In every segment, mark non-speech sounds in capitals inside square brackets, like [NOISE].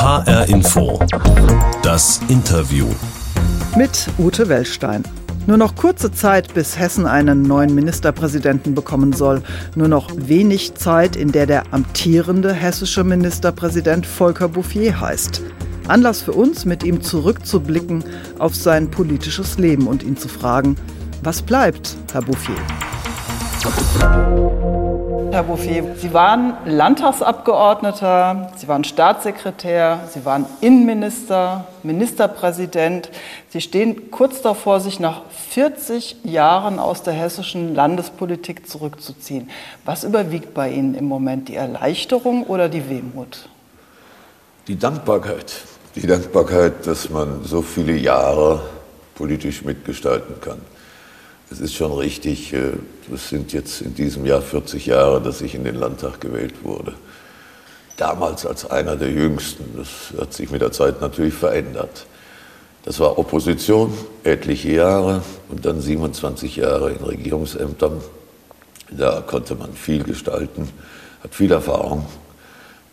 HR Info. Das Interview. Mit Ute Wellstein. Nur noch kurze Zeit, bis Hessen einen neuen Ministerpräsidenten bekommen soll. Nur noch wenig Zeit, in der der amtierende hessische Ministerpräsident Volker Bouffier heißt. Anlass für uns, mit ihm zurückzublicken auf sein politisches Leben und ihn zu fragen, was bleibt, Herr Bouffier? Herr Bouffier, Sie waren Landtagsabgeordneter, Sie waren Staatssekretär, Sie waren Innenminister, Ministerpräsident. Sie stehen kurz davor, sich nach 40 Jahren aus der hessischen Landespolitik zurückzuziehen. Was überwiegt bei Ihnen im Moment, die Erleichterung oder die Wehmut? Die Dankbarkeit. Die Dankbarkeit, dass man so viele Jahre politisch mitgestalten kann. Es ist schon richtig, es äh, sind jetzt in diesem Jahr 40 Jahre, dass ich in den Landtag gewählt wurde. Damals als einer der Jüngsten. Das hat sich mit der Zeit natürlich verändert. Das war Opposition, etliche Jahre und dann 27 Jahre in Regierungsämtern. Da konnte man viel gestalten, hat viel Erfahrung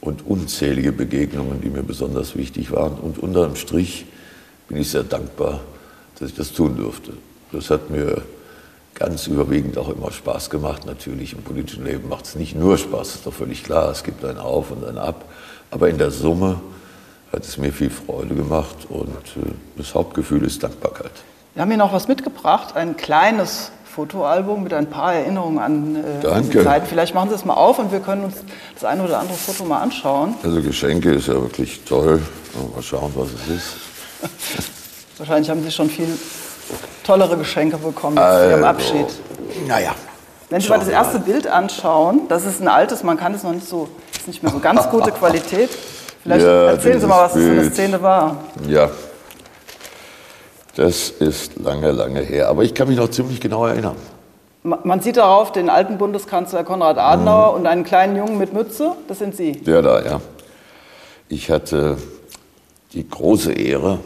und unzählige Begegnungen, die mir besonders wichtig waren. Und unterm Strich bin ich sehr dankbar, dass ich das tun durfte. Das hat mir ganz überwiegend auch immer Spaß gemacht. Natürlich im politischen Leben macht es nicht nur Spaß, ist doch völlig klar. Es gibt ein Auf und ein Ab. Aber in der Summe hat es mir viel Freude gemacht und äh, das Hauptgefühl ist Dankbarkeit. Wir haben hier noch was mitgebracht, ein kleines Fotoalbum mit ein paar Erinnerungen an äh, die Zeit. Vielleicht machen Sie es mal auf und wir können uns das eine oder andere Foto mal anschauen. Also Geschenke ist ja wirklich toll. Mal schauen, was es ist. [LAUGHS] Wahrscheinlich haben Sie schon viel tollere Geschenke bekommen also, zu Ihrem Abschied. Naja. Wenn Sie mal das erste Bild anschauen, das ist ein altes, man kann es noch nicht so, ist nicht mehr so ganz gute [LAUGHS] Qualität. Vielleicht ja, erzählen Sie mal, was das für eine Szene war. Ja, das ist lange, lange her. Aber ich kann mich noch ziemlich genau erinnern. Man sieht darauf den alten Bundeskanzler Konrad Adenauer mhm. und einen kleinen Jungen mit Mütze. Das sind Sie. Der da, ja. Ich hatte die große Ehre,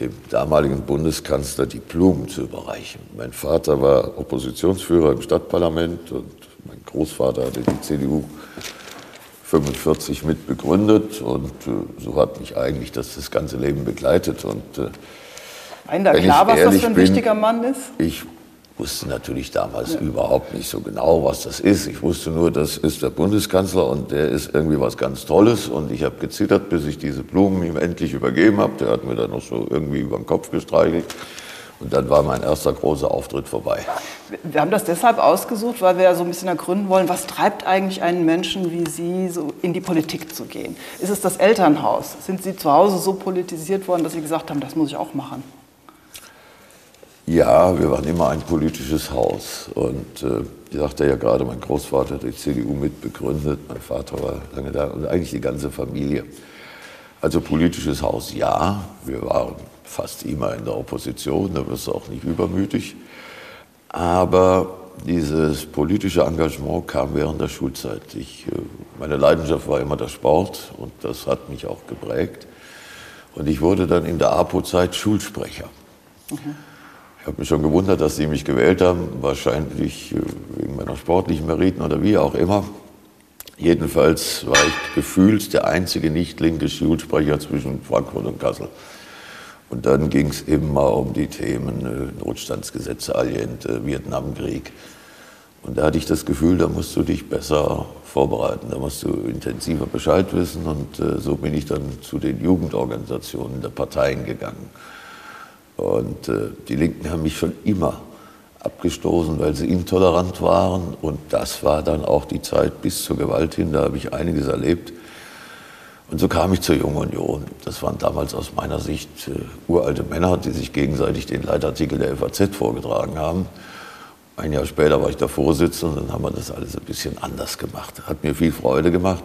dem damaligen Bundeskanzler die Blumen zu überreichen. Mein Vater war Oppositionsführer im Stadtparlament und mein Großvater hatte die CDU 45 mit begründet und äh, so hat mich eigentlich das, das ganze Leben begleitet. Und, äh, Ihnen da klar, was das für ein bin, wichtiger Mann ist? Ich wusste natürlich damals ja. überhaupt nicht so genau, was das ist. Ich wusste nur, das ist der Bundeskanzler und der ist irgendwie was ganz Tolles. Und ich habe gezittert, bis ich diese Blumen ihm endlich übergeben habe. Der hat mir dann noch so irgendwie über den Kopf gestreichelt. Und dann war mein erster großer Auftritt vorbei. Wir haben das deshalb ausgesucht, weil wir ja so ein bisschen ergründen wollen, was treibt eigentlich einen Menschen wie Sie, so in die Politik zu gehen? Ist es das Elternhaus? Sind Sie zu Hause so politisiert worden, dass Sie gesagt haben, das muss ich auch machen? Ja, wir waren immer ein politisches Haus. Und äh, ich sagte ja gerade, mein Großvater hat die CDU mitbegründet, mein Vater war lange da und eigentlich die ganze Familie. Also politisches Haus, ja. Wir waren fast immer in der Opposition, da wirst du auch nicht übermütig. Aber dieses politische Engagement kam während der Schulzeit. Ich, äh, meine Leidenschaft war immer der Sport und das hat mich auch geprägt. Und ich wurde dann in der APO-Zeit Schulsprecher. Mhm. Ich habe mich schon gewundert, dass Sie mich gewählt haben, wahrscheinlich äh, wegen meiner sportlichen Meriten oder wie auch immer. Jedenfalls war ich gefühlt der einzige nicht linke Schulsprecher zwischen Frankfurt und Kassel. Und dann ging es immer um die Themen äh, Notstandsgesetze, Allende, Vietnamkrieg. Und da hatte ich das Gefühl, da musst du dich besser vorbereiten, da musst du intensiver Bescheid wissen. Und äh, so bin ich dann zu den Jugendorganisationen der Parteien gegangen. Und äh, die Linken haben mich schon immer abgestoßen, weil sie intolerant waren. Und das war dann auch die Zeit bis zur Gewalt hin. Da habe ich einiges erlebt. Und so kam ich zur Jungen Union. Das waren damals aus meiner Sicht äh, uralte Männer, die sich gegenseitig den Leitartikel der FAZ vorgetragen haben. Ein Jahr später war ich der Vorsitzende und dann haben wir das alles ein bisschen anders gemacht. Hat mir viel Freude gemacht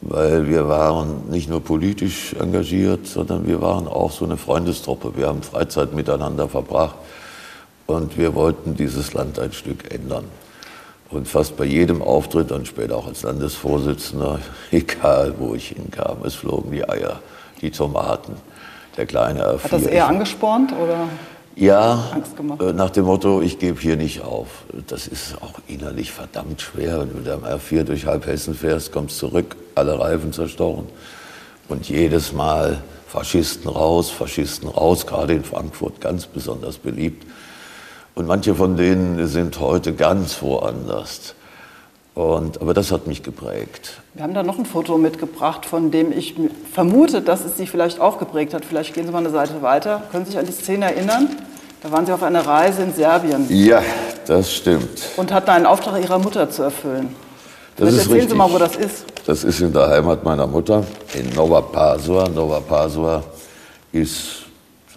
weil wir waren nicht nur politisch engagiert, sondern wir waren auch so eine Freundestruppe. Wir haben Freizeit miteinander verbracht und wir wollten dieses Land ein Stück ändern. Und fast bei jedem Auftritt, dann später auch als Landesvorsitzender, [LAUGHS] egal wo ich hinkam, es flogen die Eier, die Tomaten, der kleine R4. Hat das eher angespornt oder? Ja, äh, nach dem Motto, ich gebe hier nicht auf. Das ist auch innerlich verdammt schwer. Wenn du mit am R4 durch halb Hessen fährst, kommst zurück, alle Reifen zerstochen. Und jedes Mal Faschisten raus, Faschisten raus, gerade in Frankfurt ganz besonders beliebt. Und manche von denen sind heute ganz woanders. Und, aber das hat mich geprägt. Wir haben da noch ein Foto mitgebracht, von dem ich vermute, dass es Sie vielleicht auch geprägt hat. Vielleicht gehen Sie mal eine Seite weiter. Können Sie sich an die Szene erinnern? Da waren Sie auf einer Reise in Serbien. Ja, das stimmt. Und hatten einen Auftrag Ihrer Mutter zu erfüllen. Das ist erzählen richtig. Sie mal, wo das ist. Das ist in der Heimat meiner Mutter, in Nova Pasua. Nova Pasua ist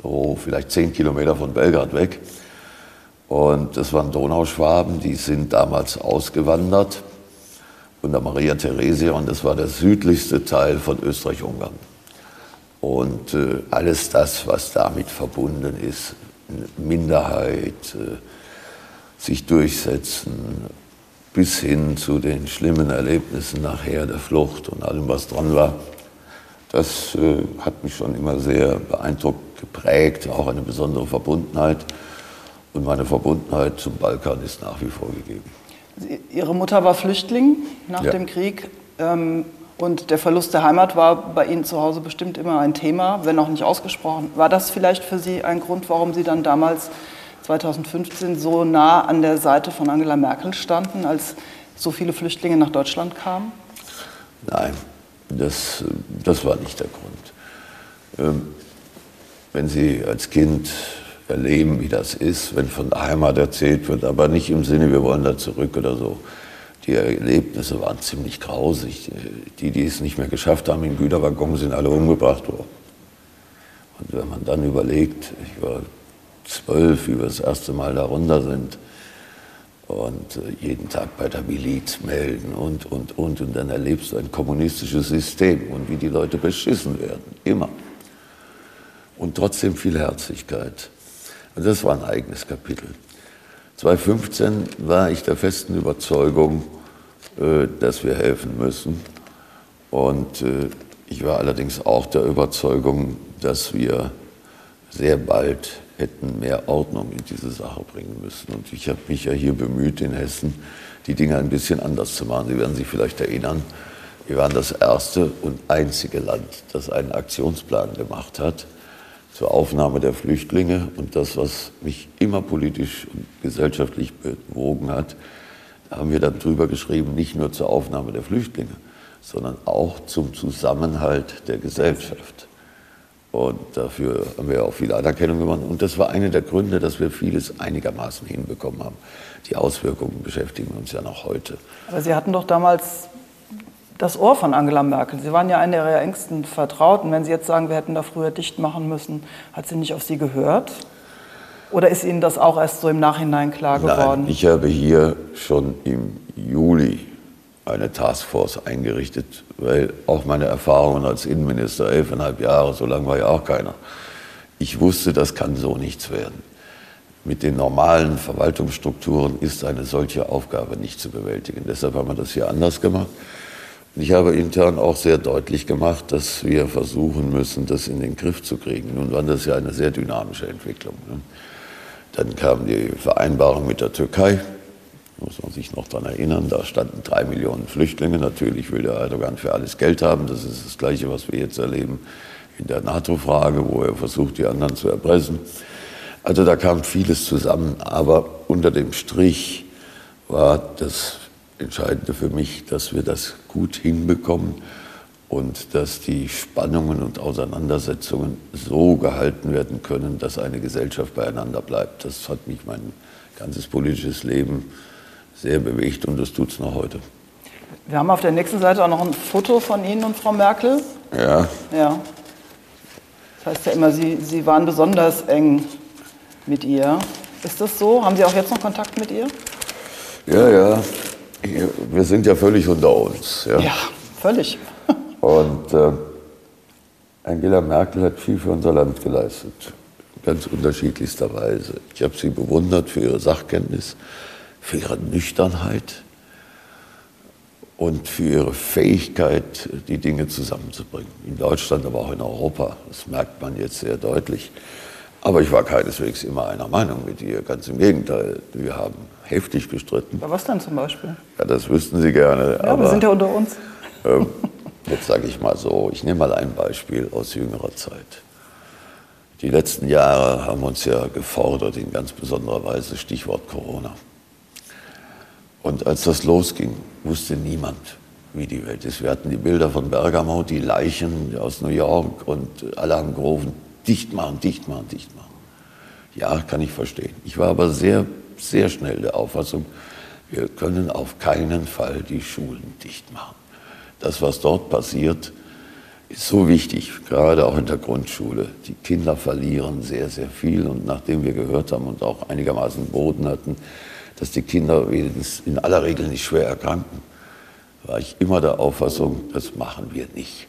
so vielleicht zehn Kilometer von Belgrad weg. Und das waren Donauschwaben, die sind damals ausgewandert unter Maria Theresia und das war der südlichste Teil von Österreich-Ungarn. Und äh, alles das, was damit verbunden ist, Minderheit, äh, sich durchsetzen, bis hin zu den schlimmen Erlebnissen nachher der Flucht und allem, was dran war, das äh, hat mich schon immer sehr beeindruckt, geprägt, auch eine besondere Verbundenheit. Und meine Verbundenheit zum Balkan ist nach wie vor gegeben. Ihre Mutter war Flüchtling nach Ja. dem Krieg. Ähm, und der Verlust der Heimat war bei Ihnen zu Hause bestimmt immer ein Thema, wenn auch nicht ausgesprochen. War das vielleicht für Sie ein Grund, warum Sie dann damals 2015 so nah an der Seite von Angela Merkel standen, als so viele Flüchtlinge nach Deutschland kamen? Nein, das, das war nicht der Grund. Ähm, wenn Sie als Kind erleben, wie das ist, wenn von der Heimat erzählt wird, aber nicht im Sinne, wir wollen da zurück oder so. Die Erlebnisse waren ziemlich grausig. Die, die es nicht mehr geschafft haben in Güterwaggon, sind alle umgebracht worden. Und wenn man dann überlegt, ich war zwölf, wie wir das erste Mal da runter sind, und äh, jeden Tag bei der Miliz melden und, und, und. Und dann erlebst du ein kommunistisches System und wie die Leute beschissen werden. Immer. Und trotzdem viel Herzlichkeit. Und das war ein eigenes Kapitel. 2015 war ich der festen Überzeugung, äh, dass wir helfen müssen. Und äh, ich war allerdings auch der Überzeugung, dass wir sehr bald hätten mehr Ordnung in diese Sache bringen müssen. Und ich habe mich ja hier bemüht, in Hessen die Dinge ein bisschen anders zu machen. Sie werden sich vielleicht erinnern, wir waren das erste und einzige Land, das einen Aktionsplan gemacht hat zur Aufnahme der Flüchtlinge. Und das, was mich immer politisch und gesellschaftlich bewogen hat, haben wir dann drüber geschrieben, nicht nur zur Aufnahme der Flüchtlinge, sondern auch zum Zusammenhalt der Gesellschaft. Und dafür haben wir auch viel Anerkennung gewonnen. Und das war einer der Gründe, dass wir vieles einigermaßen hinbekommen haben. Die Auswirkungen beschäftigen uns ja noch heute. Aber Sie hatten doch damals das Ohr von Angela Merkel. Sie waren ja eine ihrer engsten Vertrauten. Wenn Sie jetzt sagen, wir hätten da früher dicht machen müssen, hat sie nicht auf Sie gehört? Oder ist Ihnen das auch erst so im Nachhinein klar geworden? Nein, ich habe hier schon im Juli eine Taskforce eingerichtet, weil auch meine Erfahrungen als Innenminister, elfeinhalb Jahre, so lange war ja auch keiner, ich wusste, das kann so nichts werden. Mit den normalen Verwaltungsstrukturen ist eine solche Aufgabe nicht zu bewältigen. Deshalb haben wir das hier anders gemacht. Ich habe intern auch sehr deutlich gemacht, dass wir versuchen müssen, das in den Griff zu kriegen. Nun war das ja eine sehr dynamische Entwicklung. ne? Dann kam die Vereinbarung mit der Türkei, muss man sich noch daran erinnern, da standen drei Millionen Flüchtlinge. Natürlich will der Erdogan für alles Geld haben. Das ist das Gleiche, was wir jetzt erleben in der NATO-Frage, wo er versucht, die anderen zu erpressen. Also da kam vieles zusammen, aber unter dem Strich war das Entscheidende für mich, dass wir das gut hinbekommen und dass die Spannungen und Auseinandersetzungen so gehalten werden können, dass eine Gesellschaft beieinander bleibt. Das hat mich mein ganzes politisches Leben sehr bewegt und das tut es noch heute. Wir haben auf der nächsten Seite auch noch ein Foto von Ihnen und Frau Merkel. Ja, Ja. Das heißt ja immer, Sie, Sie waren besonders eng mit ihr. Ist das so? Haben Sie auch jetzt noch Kontakt mit ihr? ja, ja. Wir sind ja völlig unter uns. Ja. Ja, völlig. [LAUGHS] Und äh, Angela Merkel hat viel für unser Land geleistet, ganz unterschiedlichster Weise. Ich habe sie bewundert für ihre Sachkenntnis, für ihre Nüchternheit und für ihre Fähigkeit, die Dinge zusammenzubringen. In Deutschland, aber auch in Europa. Das merkt man jetzt sehr deutlich. Aber ich war keineswegs immer einer Meinung mit ihr. Ganz im Gegenteil. Wir haben heftig gestritten. Aber was denn zum Beispiel? Ja, das wüssten Sie gerne. Ja, wir sind ja unter uns. Ähm, Jetzt sage ich mal so, ich nehme mal ein Beispiel aus jüngerer Zeit. Die letzten Jahre haben uns ja gefordert, in ganz besonderer Weise, Stichwort Corona. Und als das losging, wusste niemand, wie die Welt ist. Wir hatten die Bilder von Bergamo, die Leichen aus New York und alle haben gerufen, dicht machen, dicht machen, dicht machen. Ja, kann ich verstehen. Ich war aber sehr, sehr schnell der Auffassung, wir können auf keinen Fall die Schulen dicht machen. Das, was dort passiert, ist so wichtig, gerade auch in der Grundschule. Die Kinder verlieren sehr, sehr viel. Und nachdem wir gehört haben und auch einigermaßen Boden hatten, dass die Kinder wenigstens in aller Regel nicht schwer erkranken, war ich immer der Auffassung, das machen wir nicht.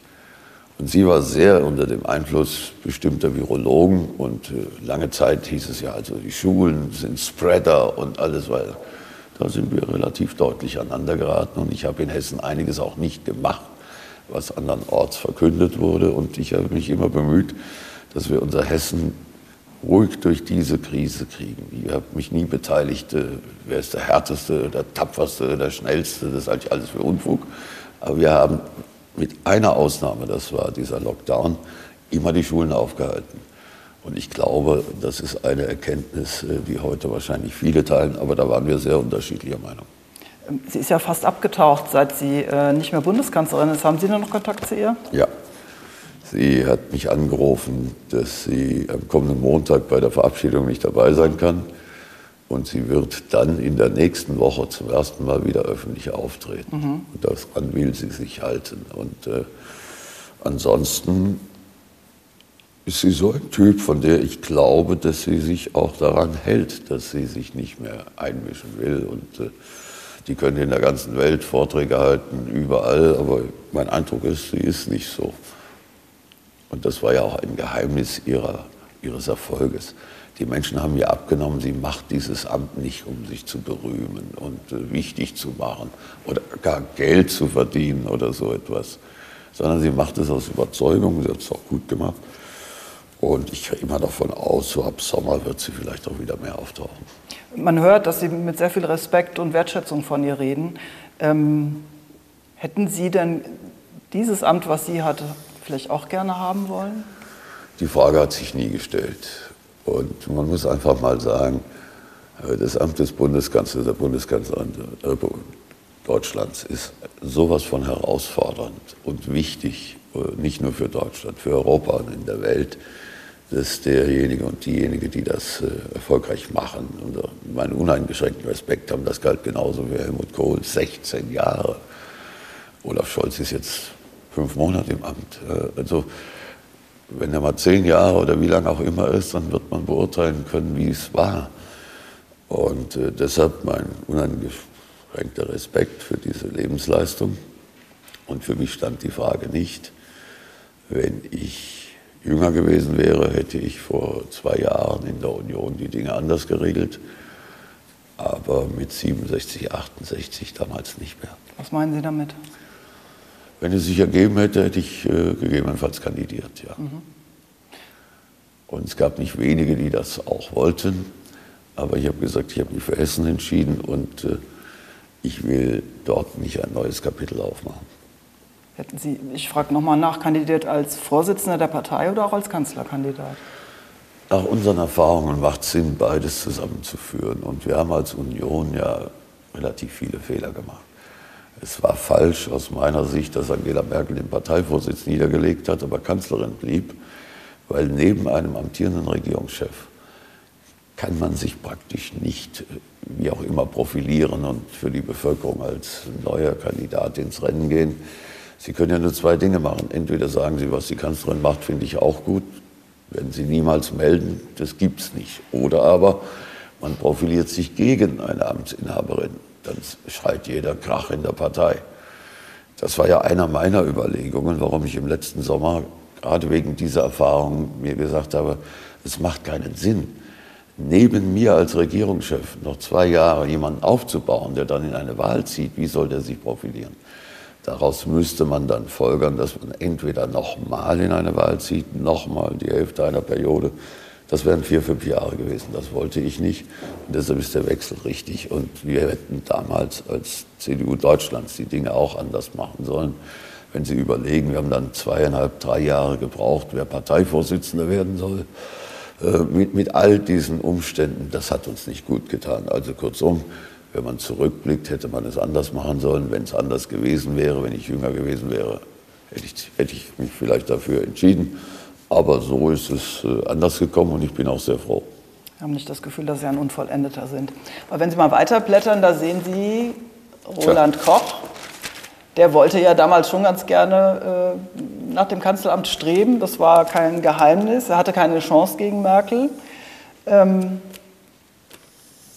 Und sie war sehr unter dem Einfluss bestimmter Virologen und äh, lange Zeit hieß es ja, also die Schulen sind Spreader und alles, weil da sind wir relativ deutlich aneinander geraten und ich habe in Hessen einiges auch nicht gemacht was andernorts verkündet wurde. Und ich habe mich immer bemüht, dass wir unser Hessen ruhig durch diese Krise kriegen. Ich habe mich nie beteiligt, äh, wer ist der Härteste, der Tapferste, der Schnellste, das ist eigentlich alles für Unfug. Aber wir haben mit einer Ausnahme, das war dieser Lockdown, immer die Schulen aufgehalten. Und ich glaube, das ist eine Erkenntnis, äh, die heute wahrscheinlich viele teilen, aber da waren wir sehr unterschiedlicher Meinung. Sie ist ja fast abgetaucht, seit sie äh, nicht mehr Bundeskanzlerin ist. Haben Sie noch Kontakt zu ihr? Ja. Sie hat mich angerufen, dass sie am kommenden Montag bei der Verabschiedung nicht dabei sein kann. Und sie wird dann in der nächsten Woche zum ersten Mal wieder öffentlich auftreten. Mhm. Und daran will sie sich halten. Und äh, ansonsten ist sie so ein Typ, von der ich glaube, dass sie sich auch daran hält, dass sie sich nicht mehr einmischen will. Und äh, die können in der ganzen Welt Vorträge halten, überall, aber mein Eindruck ist, sie ist nicht so. Und das war ja auch ein Geheimnis ihrer, ihres Erfolges. Die Menschen haben ihr abgenommen, sie macht dieses Amt nicht, um sich zu berühmen und äh, wichtig zu machen oder gar Geld zu verdienen oder so etwas, sondern sie macht es aus Überzeugung, sie hat es auch gut gemacht. Und ich gehe immer davon aus, so ab Sommer wird sie vielleicht auch wieder mehr auftauchen. Man hört, dass Sie mit sehr viel Respekt und Wertschätzung von ihr reden. Ähm, hätten Sie denn dieses Amt, was sie hatte, vielleicht auch gerne haben wollen? Die Frage hat sich nie gestellt. Und man muss einfach mal sagen, äh, das Amt des Bundeskanzlers, der Bundeskanzlerin Deutschlands ist sowas von herausfordernd und wichtig, äh, nicht nur für Deutschland, für Europa und in der Welt dass derjenige und diejenige, die das äh, erfolgreich machen, und meinen uneingeschränkten Respekt haben, das galt genauso wie Helmut Kohl, 16 Jahre. Olaf Scholz ist jetzt fünf Monate im Amt. Also wenn er mal zehn Jahre oder wie lange auch immer ist, dann wird man beurteilen können, wie es war. Und äh, deshalb mein uneingeschränkter Respekt für diese Lebensleistung. Und für mich stand die Frage nicht, wenn ich jünger gewesen wäre, hätte ich vor zwei Jahren in der Union die Dinge anders geregelt. Aber mit 67, 68 damals nicht mehr. Was meinen Sie damit? Wenn es sich ergeben hätte, hätte ich äh, gegebenenfalls kandidiert, ja. Mhm. Und es gab nicht wenige, die das auch wollten. Aber ich habe gesagt, ich habe mich für Essen entschieden und äh, ich will dort nicht ein neues Kapitel aufmachen. Hätten Sie, ich frage nochmal nach, kandidiert als Vorsitzender der Partei oder auch als Kanzlerkandidat? Nach unseren Erfahrungen macht es Sinn, beides zusammenzuführen. Und wir haben als Union ja relativ viele Fehler gemacht. Es war falsch aus meiner Sicht, dass Angela Merkel den Parteivorsitz niedergelegt hat, aber Kanzlerin blieb, weil neben einem amtierenden Regierungschef kann man sich praktisch nicht, wie auch immer, profilieren und für die Bevölkerung als neuer Kandidat ins Rennen gehen. Sie können ja nur zwei Dinge machen. Entweder sagen Sie, was die Kanzlerin macht, finde ich auch gut. Werden Sie niemals melden, das gibt es nicht. Oder aber man profiliert sich gegen eine Amtsinhaberin. Dann schreit jeder Krach in der Partei. Das war ja einer meiner Überlegungen, warum ich im letzten Sommer gerade wegen dieser Erfahrung mir gesagt habe, es macht keinen Sinn, neben mir als Regierungschef noch zwei Jahre jemanden aufzubauen, der dann in eine Wahl zieht. Wie soll der sich profilieren? Daraus müsste man dann folgern, dass man entweder nochmal in eine Wahl zieht, nochmal die Hälfte einer Periode. Das wären vier, fünf Jahre gewesen. Das wollte ich nicht. Und deshalb ist der Wechsel richtig. Und wir hätten damals als CDU Deutschlands die Dinge auch anders machen sollen. Wenn Sie überlegen, wir haben dann zweieinhalb, drei Jahre gebraucht, wer Parteivorsitzender werden soll, äh, mit, mit all diesen Umständen, das hat uns nicht gut getan. Also kurzum, wenn man zurückblickt, hätte man es anders machen sollen. Wenn es anders gewesen wäre, wenn ich jünger gewesen wäre, hätte ich, hätte ich mich vielleicht dafür entschieden. Aber so ist es äh, anders gekommen und ich bin auch sehr froh. Sie haben nicht das Gefühl, dass Sie ein Unvollendeter sind. Aber wenn Sie mal weiterblättern, da sehen Sie Roland Tja. Koch. Der wollte ja damals schon ganz gerne äh, nach dem Kanzleramt streben. Das war kein Geheimnis. Er hatte keine Chance gegen Merkel. Ähm,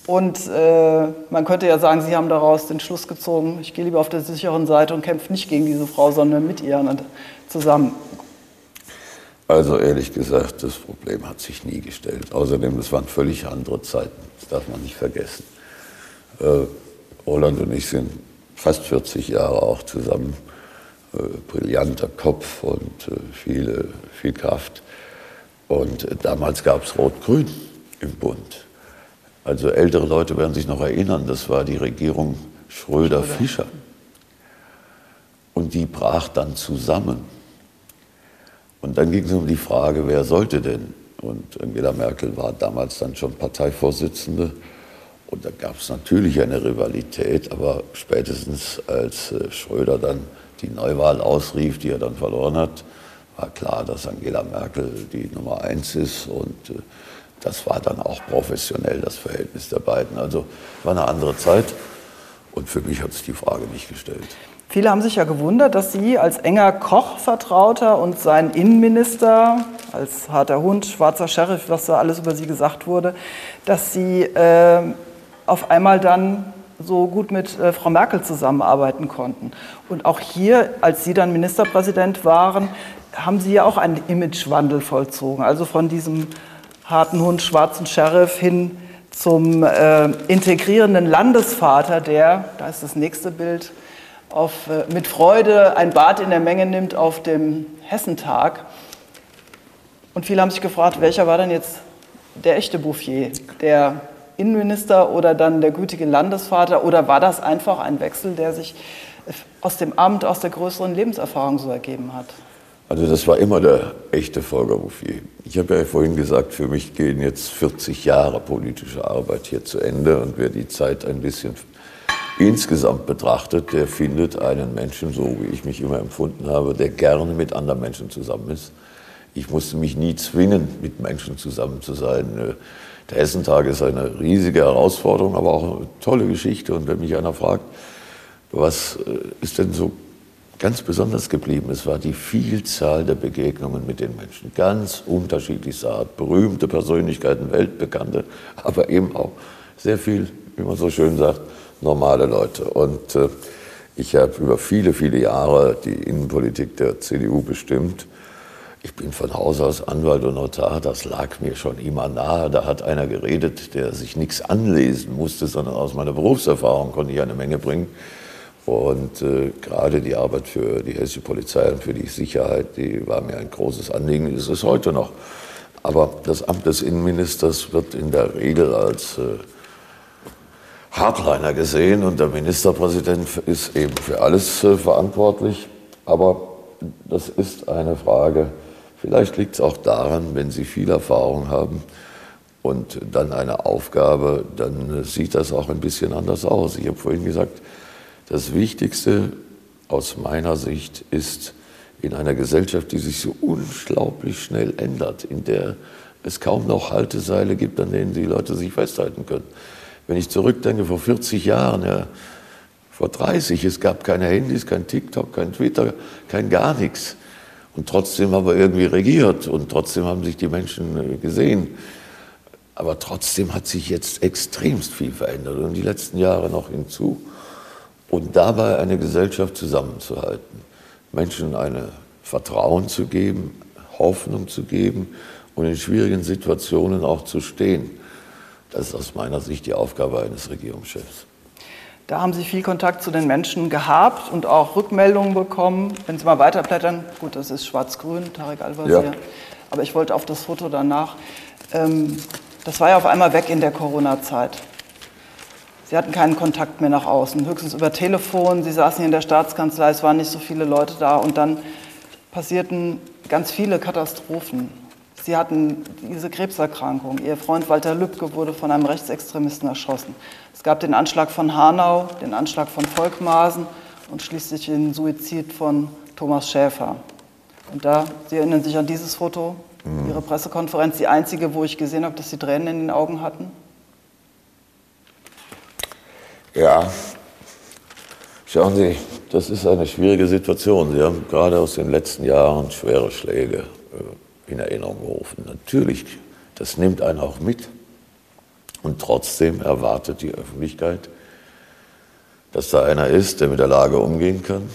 und äh, man könnte ja sagen, Sie haben daraus den Schluss gezogen, ich gehe lieber auf der sicheren Seite und kämpfe nicht gegen diese Frau, sondern mit ihr zusammen. Also ehrlich gesagt, das Problem hat sich nie gestellt. Außerdem, es waren völlig andere Zeiten, das darf man nicht vergessen. Äh, Roland und ich sind fast 40 Jahre auch zusammen. Äh, brillanter Kopf und äh, viele, viel Kraft. Und äh, damals gab es Rot-Grün im Bund. Also ältere Leute werden sich noch erinnern, das war die Regierung Schröder-Fischer. Und die brach dann zusammen. Und dann ging es um die Frage, wer sollte denn? Und Angela Merkel war damals dann schon Parteivorsitzende. Und da gab es natürlich eine Rivalität, aber spätestens als äh, Schröder dann die Neuwahl ausrief, die er dann verloren hat, war klar, dass Angela Merkel die Nummer eins ist. Und äh, das war dann auch professionell, das Verhältnis der beiden. Also war eine andere Zeit. Und für mich hat sich die Frage nicht gestellt. Viele haben sich ja gewundert, dass Sie als enger Koch-Vertrauter und sein Innenminister, als harter Hund, schwarzer Sheriff, was da alles über Sie gesagt wurde, dass Sie äh, auf einmal dann so gut mit äh, Frau Merkel zusammenarbeiten konnten. Und auch hier, als Sie dann Ministerpräsident waren, haben Sie ja auch einen Imagewandel vollzogen. Also von diesem harten Hund, schwarzen Sheriff hin zum äh, integrierenden Landesvater, der, da ist das nächste Bild, auf, äh, mit Freude ein Bad in der Menge nimmt auf dem Hessentag. Und viele haben sich gefragt, welcher war denn jetzt der echte Bouffier? Der Innenminister oder dann der gütige Landesvater? Oder war das einfach ein Wechsel, der sich aus dem Amt, aus der größeren Lebenserfahrung so ergeben hat? Also das war immer der echte Volker Bouffier. Ich habe ja vorhin gesagt, für mich gehen jetzt 40 Jahre politische Arbeit hier zu Ende und wer die Zeit ein bisschen insgesamt betrachtet, der findet einen Menschen, so wie ich mich immer empfunden habe, der gerne mit anderen Menschen zusammen ist. Ich musste mich nie zwingen, mit Menschen zusammen zu sein. Der Hessentag ist eine riesige Herausforderung, aber auch eine tolle Geschichte. Und wenn mich einer fragt, was äh, ist denn so ganz besonders geblieben, es war die Vielzahl der Begegnungen mit den Menschen. Ganz unterschiedlichster Art. Berühmte Persönlichkeiten, weltbekannte, [LAUGHS] aber eben auch sehr viel, wie man so schön sagt, normale Leute. Und äh, ich habe über viele, viele Jahre die Innenpolitik der CDU bestimmt. Ich bin von Haus aus Anwalt und Notar, das lag mir schon immer nahe. Da hat einer geredet, der sich nichts anlesen musste, sondern aus meiner Berufserfahrung konnte ich eine Menge bringen. Und äh, gerade die Arbeit für die hessische Polizei und für die Sicherheit, die war mir ein großes Anliegen, ist es heute noch. Aber das Amt des Innenministers wird in der Regel als äh, Hardliner gesehen und der Ministerpräsident ist eben für alles äh, verantwortlich. Aber das ist eine Frage, vielleicht liegt es auch daran, wenn Sie viel Erfahrung haben und dann eine Aufgabe, dann äh, sieht das auch ein bisschen anders aus. Ich habe vorhin gesagt, das Wichtigste aus meiner Sicht ist in einer Gesellschaft, die sich so unglaublich schnell ändert, in der es kaum noch Halteseile gibt, an denen die Leute sich festhalten können wenn ich zurückdenke, vor 40 Jahren, ja, vor 30, es gab keine Handys, kein TikTok, kein Twitter, kein gar nichts. Und trotzdem haben wir irgendwie regiert und trotzdem haben sich die Menschen äh, gesehen. Aber trotzdem hat sich jetzt extremst viel verändert und die letzten Jahre noch hinzu. Und dabei eine Gesellschaft zusammenzuhalten, Menschen eine Vertrauen zu geben, Hoffnung zu geben und in schwierigen Situationen auch zu stehen. Das ist aus meiner Sicht die Aufgabe eines Regierungschefs. Da haben Sie viel Kontakt zu den Menschen gehabt und auch Rückmeldungen bekommen. Wenn Sie mal weiterblättern, gut, das ist schwarz-grün, Tarek Al-Wazir, ja. aber ich wollte auf das Foto danach. Ähm, das war ja auf einmal weg in der Corona-Zeit. Sie hatten keinen Kontakt mehr nach außen, höchstens über Telefon. Sie saßen hier in der Staatskanzlei, es waren nicht so viele Leute da und dann passierten ganz viele Katastrophen. Sie hatten diese Krebserkrankung. Ihr Freund Walter Lübcke wurde von einem Rechtsextremisten erschossen. Es gab den Anschlag von Hanau, den Anschlag von Volkmaßen und schließlich den Suizid von Thomas Schäfer. Und da, Sie erinnern sich an dieses Foto, mhm. Ihre Pressekonferenz, die einzige, wo ich gesehen habe, dass Sie Tränen in den Augen hatten? Ja, schauen Sie, das ist eine schwierige Situation. Sie haben gerade aus den letzten Jahren schwere Schläge in Erinnerung gerufen. Natürlich, das nimmt einen auch mit. Und trotzdem erwartet die Öffentlichkeit, dass da einer ist, der mit der Lage umgehen kann,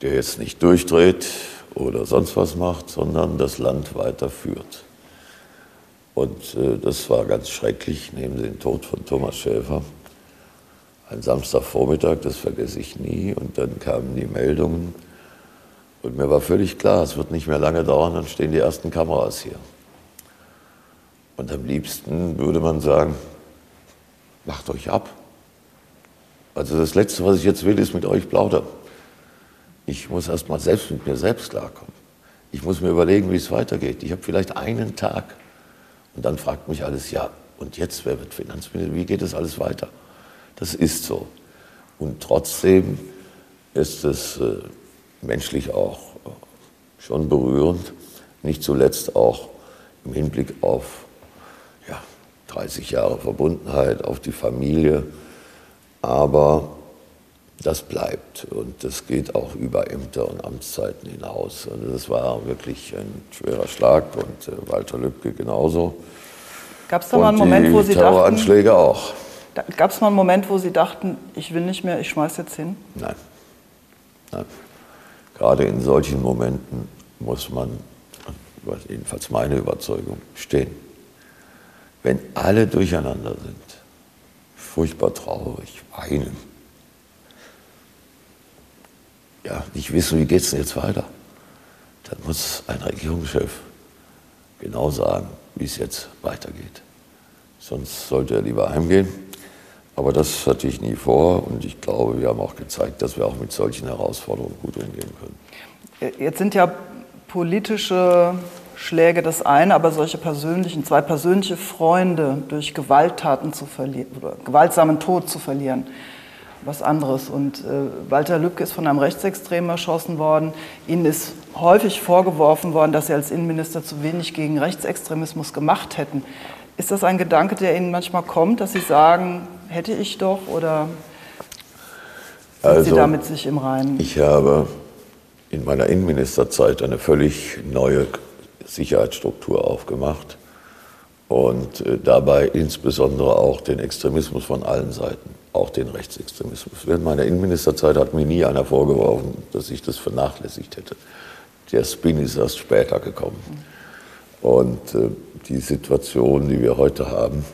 der jetzt nicht durchdreht oder sonst was macht, sondern das Land weiterführt. Und äh, das war ganz schrecklich, neben dem Tod von Thomas Schäfer. Ein Samstagvormittag, das vergesse ich nie. Und dann kamen die Meldungen. Und mir war völlig klar, es wird nicht mehr lange dauern, dann stehen die ersten Kameras hier. Und am liebsten würde man sagen, macht euch ab. Also das Letzte, was ich jetzt will, ist mit euch plaudern. Ich muss erst mal selbst mit mir selbst klarkommen. Ich muss mir überlegen, wie es weitergeht. Ich habe vielleicht einen Tag und dann fragt mich alles, ja, und jetzt, wer wird Finanzminister? Wie geht das alles weiter? Das ist so. Und trotzdem ist es äh, menschlich auch schon berührend, nicht zuletzt auch im Hinblick auf ja, 30 Jahre Verbundenheit, auf die Familie. Aber das bleibt und das geht auch über Ämter und Amtszeiten hinaus. Also das war wirklich ein schwerer Schlag und äh, Walter Lübcke genauso. Gab es da mal einen Moment, wo Sie Terroranschläge dachten, auch. Gab es mal einen Moment, wo Sie dachten, ich will nicht mehr, ich schmeiß jetzt hin? Nein. Nein. Gerade in solchen Momenten muss man, jedenfalls meine Überzeugung, stehen. Wenn alle durcheinander sind, furchtbar traurig, weinen, ja, nicht wissen, wie geht es denn jetzt weiter, dann muss ein Regierungschef genau sagen, wie es jetzt weitergeht. Sonst sollte er lieber heimgehen. Aber das hatte ich nie vor und ich glaube, wir haben auch gezeigt, dass wir auch mit solchen Herausforderungen gut umgehen können. Jetzt sind ja politische Schläge das eine, aber solche persönlichen, zwei persönliche Freunde durch Gewalttaten zu verlieren oder gewaltsamen Tod zu verlieren, was anderes. Und äh, Walter Lübcke ist von einem Rechtsextremen erschossen worden. Ihnen ist häufig vorgeworfen worden, dass Sie als Innenminister zu wenig gegen Rechtsextremismus gemacht hätten. Ist das ein Gedanke, der Ihnen manchmal kommt, dass Sie sagen, hätte ich doch oder sind also, Sie damit sich im Reinen? Ich habe in meiner Innenministerzeit eine völlig neue Sicherheitsstruktur aufgemacht und äh, dabei insbesondere auch den Extremismus von allen Seiten, auch den Rechtsextremismus. Während meiner Innenministerzeit hat mir nie einer vorgeworfen, dass ich das vernachlässigt hätte. Der Spin ist erst später gekommen. Und äh, die Situation, die wir heute haben,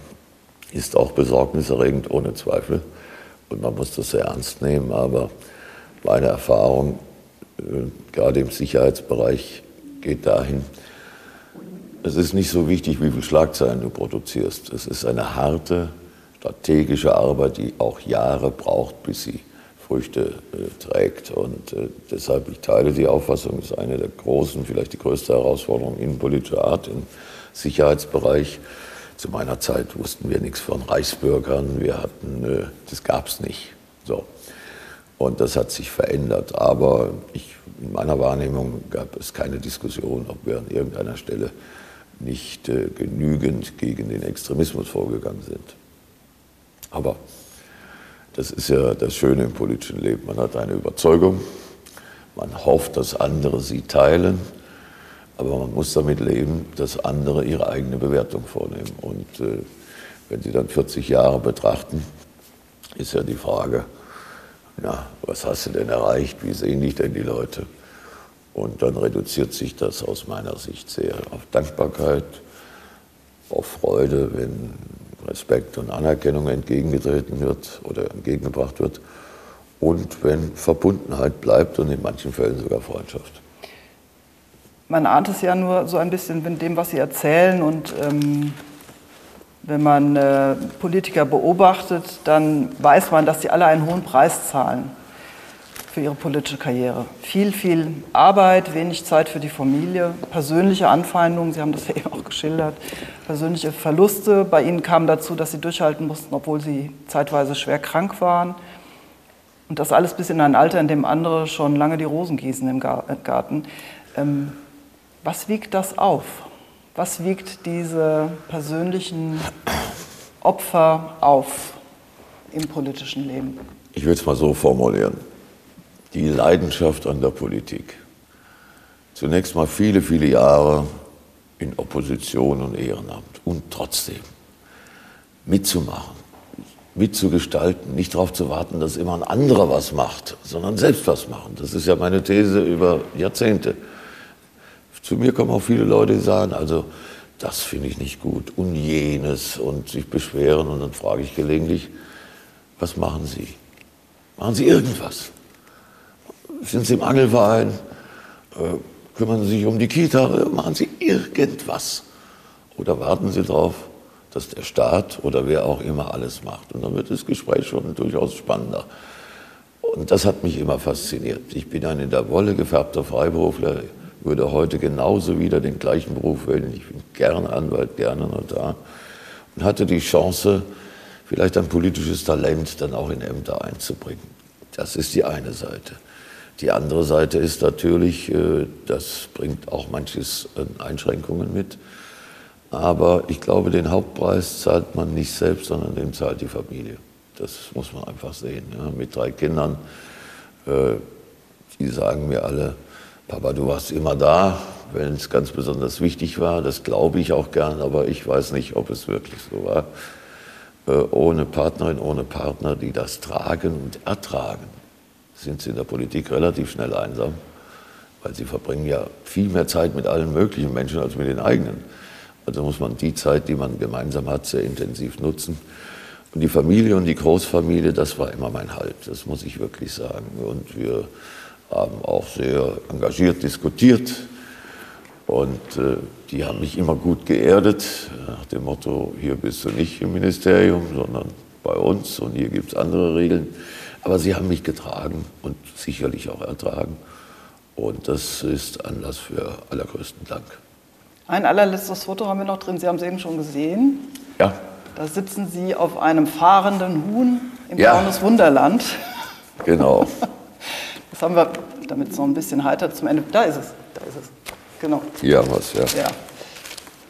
ist auch besorgniserregend, ohne Zweifel. Und man muss das sehr ernst nehmen. Aber meine Erfahrung, äh, gerade im Sicherheitsbereich, geht dahin, es ist nicht so wichtig, wie viele Schlagzeilen du produzierst. Es ist eine harte, strategische Arbeit, die auch Jahre braucht, bis sie Früchte äh, trägt. Und äh, deshalb, ich teile die Auffassung, ist eine der großen, vielleicht die größte Herausforderung innenpolitischer Art im Sicherheitsbereich. Zu meiner Zeit wussten wir nichts von Reichsbürgern. Wir hatten, äh, das gab es nicht. So. Und das hat sich verändert. Aber ich, in meiner Wahrnehmung gab es keine Diskussion, ob wir an irgendeiner Stelle nicht äh, genügend gegen den Extremismus vorgegangen sind. Aber das ist ja das Schöne im politischen Leben. Man hat eine Überzeugung, man hofft, dass andere sie teilen, aber man muss damit leben, dass andere ihre eigene Bewertung vornehmen. Und äh, wenn Sie dann 40 Jahre betrachten, ist ja die Frage, na, was hast du denn erreicht? Wie sehen dich denn die Leute? Und dann reduziert sich das aus meiner Sicht sehr auf Dankbarkeit, auf Freude, wenn Respekt und Anerkennung entgegengetreten wird oder entgegengebracht wird und wenn Verbundenheit bleibt und in manchen Fällen sogar Freundschaft. Man ahnt es ja nur so ein bisschen in dem, was Sie erzählen und ähm, Wenn man äh, Politiker beobachtet, dann weiß man, dass sie alle einen hohen Preis zahlen für ihre politische Karriere. Viel, viel Arbeit, wenig Zeit für die Familie, persönliche Anfeindungen, Sie haben das [LAUGHS] ja eben auch geschildert, persönliche Verluste. Bei Ihnen kam dazu, dass Sie durchhalten mussten, obwohl Sie zeitweise schwer krank waren. Und das alles bis in ein Alter, in dem andere schon lange die Rosen gießen im Garten. Ähm, was wiegt das auf? Was wiegt diese persönlichen Opfer auf im politischen Leben? Ich will es mal so formulieren. Die Leidenschaft an der Politik. Zunächst mal viele, viele Jahre in Opposition und Ehrenamt und trotzdem mitzumachen, mitzugestalten, nicht darauf zu warten, dass immer ein anderer was macht, sondern selbst was machen. Das ist ja meine These über Jahrzehnte. Zu mir kommen auch viele Leute, die sagen, also das finde ich nicht gut und jenes und sich beschweren und dann frage ich gelegentlich, was machen Sie? Machen Sie irgendwas? Sind Sie im Angelverein? Äh, kümmern Sie sich um die Kita? Machen Sie irgendwas? Oder warten Sie darauf, dass der Staat oder wer auch immer alles macht? Und dann wird das Gespräch schon durchaus spannender. Und das hat mich immer fasziniert. Ich bin ein in der Wolle gefärbter Freiberufler, würde heute genauso wieder den gleichen Beruf wählen. Ich bin gerne Anwalt, gerne Notar und hatte die Chance, vielleicht ein politisches Talent dann auch in Ämter einzubringen. Das ist die eine Seite. Die andere Seite ist natürlich, äh, das bringt auch manches Einschränkungen mit. Aber ich glaube, den Hauptpreis zahlt man nicht selbst, sondern den zahlt die Familie. Das muss man einfach sehen. Ja. Mit drei Kindern, äh, die sagen mir alle, Papa, du warst immer da, wenn es ganz besonders wichtig war. Das glaube ich auch gern, aber ich weiß nicht, ob es wirklich so war. Äh, ohne Partnerin, ohne Partner, die das tragen und ertragen, sind sie in der Politik relativ schnell einsam, weil sie verbringen ja viel mehr Zeit mit allen möglichen Menschen als mit den eigenen. Also muss man die Zeit, die man gemeinsam hat, sehr intensiv nutzen. Und die Familie und die Großfamilie, das war immer mein Halt, das muss ich wirklich sagen. Und wir haben auch sehr engagiert diskutiert und äh, die haben mich immer gut geerdet, nach dem Motto, hier bist du nicht im Ministerium, sondern bei uns und hier gibt es andere Regeln. Aber sie haben mich getragen und sicherlich auch ertragen. Und das ist Anlass für allergrößten Dank. Ein allerletztes Foto haben wir noch drin, Sie haben es eben schon gesehen. Ja. Da sitzen Sie auf einem fahrenden Huhn im ja. Wunderland. Genau. [LAUGHS] Das haben wir, damit es noch ein bisschen heiter zum Ende. Da ist es, da ist es. Genau. Ja, was, ja. ja.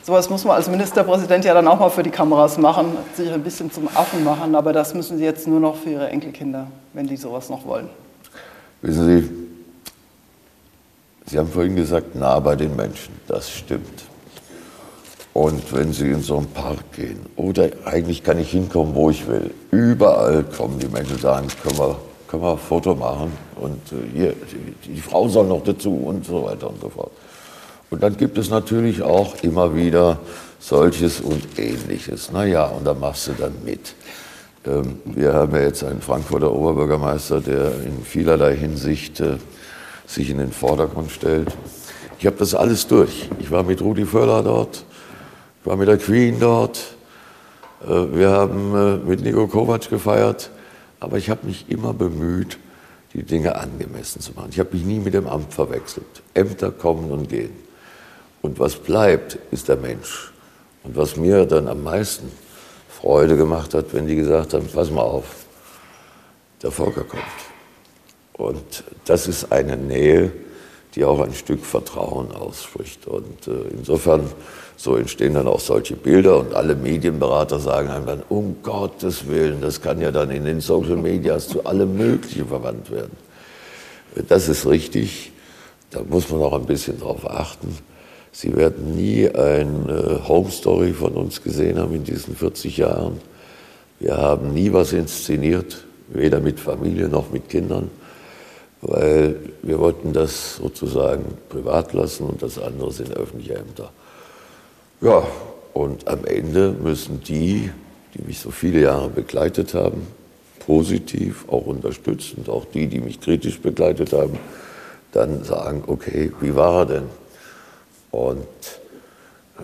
Sowas muss man als Ministerpräsident ja dann auch mal für die Kameras machen, sich ein bisschen zum Affen machen, aber das müssen Sie jetzt nur noch für Ihre Enkelkinder, wenn die sowas noch wollen. Wissen Sie, Sie haben vorhin gesagt, nah bei den Menschen. Das stimmt. Und wenn Sie in so einen Park gehen, oder eigentlich kann ich hinkommen, wo ich will, überall kommen die Menschen und sagen, können wir können wir ein Foto machen und äh, hier, die, die Frau soll noch dazu und so weiter und so fort. Und dann gibt es natürlich auch immer wieder solches und ähnliches. Naja, und da machst du dann mit. Ähm, wir haben ja jetzt einen Frankfurter Oberbürgermeister, der in vielerlei Hinsicht äh, sich in den Vordergrund stellt. Ich habe das alles durch. Ich war mit Rudi Völler dort, ich war mit der Queen dort, äh, wir haben mit Nico Kovac gefeiert. Aber ich habe mich immer bemüht, die Dinge angemessen zu machen. Ich habe mich nie mit dem Amt verwechselt. Ämter kommen und gehen. Und was bleibt, ist der Mensch. Und was mir dann am meisten Freude gemacht hat, wenn die gesagt haben, pass mal auf, der Volker kommt. Und das ist eine Nähe, die auch ein Stück Vertrauen ausspricht. Und äh, insofern so entstehen dann auch solche Bilder und alle Medienberater sagen einem dann, um Gottes Willen, das kann ja dann in den Social Medias zu allem Möglichen verwandt werden. Das ist richtig, da muss man auch ein bisschen drauf achten. Sie werden nie eine Home Story von uns gesehen haben in diesen 40 Jahren. Wir haben nie was inszeniert, weder mit Familie noch mit Kindern, weil wir wollten das sozusagen privat lassen und das andere sind öffentliche Ämter. Ja, und am Ende müssen die, die mich so viele Jahre begleitet haben, positiv, auch unterstützend, auch die, die mich kritisch begleitet haben, dann sagen, okay, wie war er denn? Und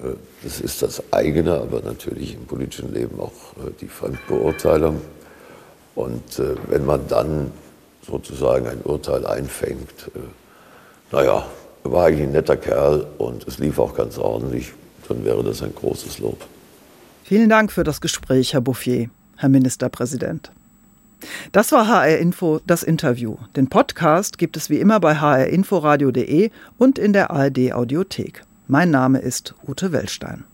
Äh, das ist das eigene, aber natürlich im politischen Leben auch äh, die Fremdbeurteilung. Und äh, wenn man dann sozusagen ein Urteil einfängt, naja, er war eigentlich ein netter Kerl und es lief auch ganz ordentlich, dann wäre das ein großes Lob. Vielen Dank für das Gespräch, Herr Bouffier, Herr Ministerpräsident. Das war HR Info, das Interview. Den Podcast gibt es wie immer bei hrinforadio.de und in der ARD Audiothek. Mein Name ist Ute Wellstein.